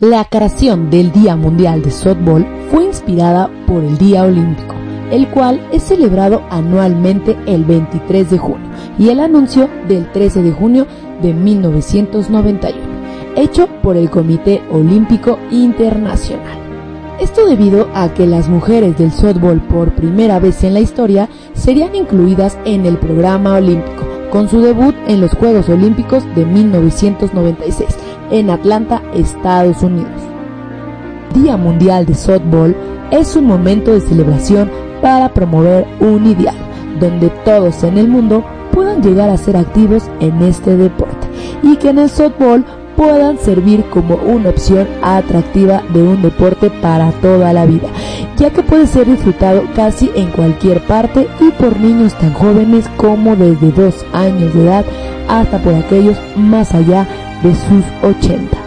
La creación del Día Mundial de Softball fue inspirada por el Día Olímpico, el cual es celebrado anualmente el 23 de junio, y el anuncio del 13 de junio de 1991, hecho por el Comité Olímpico Internacional. Esto debido a que las mujeres del softball por primera vez en la historia serían incluidas en el programa olímpico, con su debut en los Juegos Olímpicos de 1996 en Atlanta, Estados Unidos. Día Mundial de Softball es un momento de celebración para promover un ideal, donde todos en el mundo puedan llegar a ser activos en este deporte y que en el softball puedan servir como una opción atractiva de un deporte para toda la vida, ya que puede ser disfrutado casi en cualquier parte y por niños tan jóvenes como desde 2 años de edad hasta por aquellos más allá de sus 80.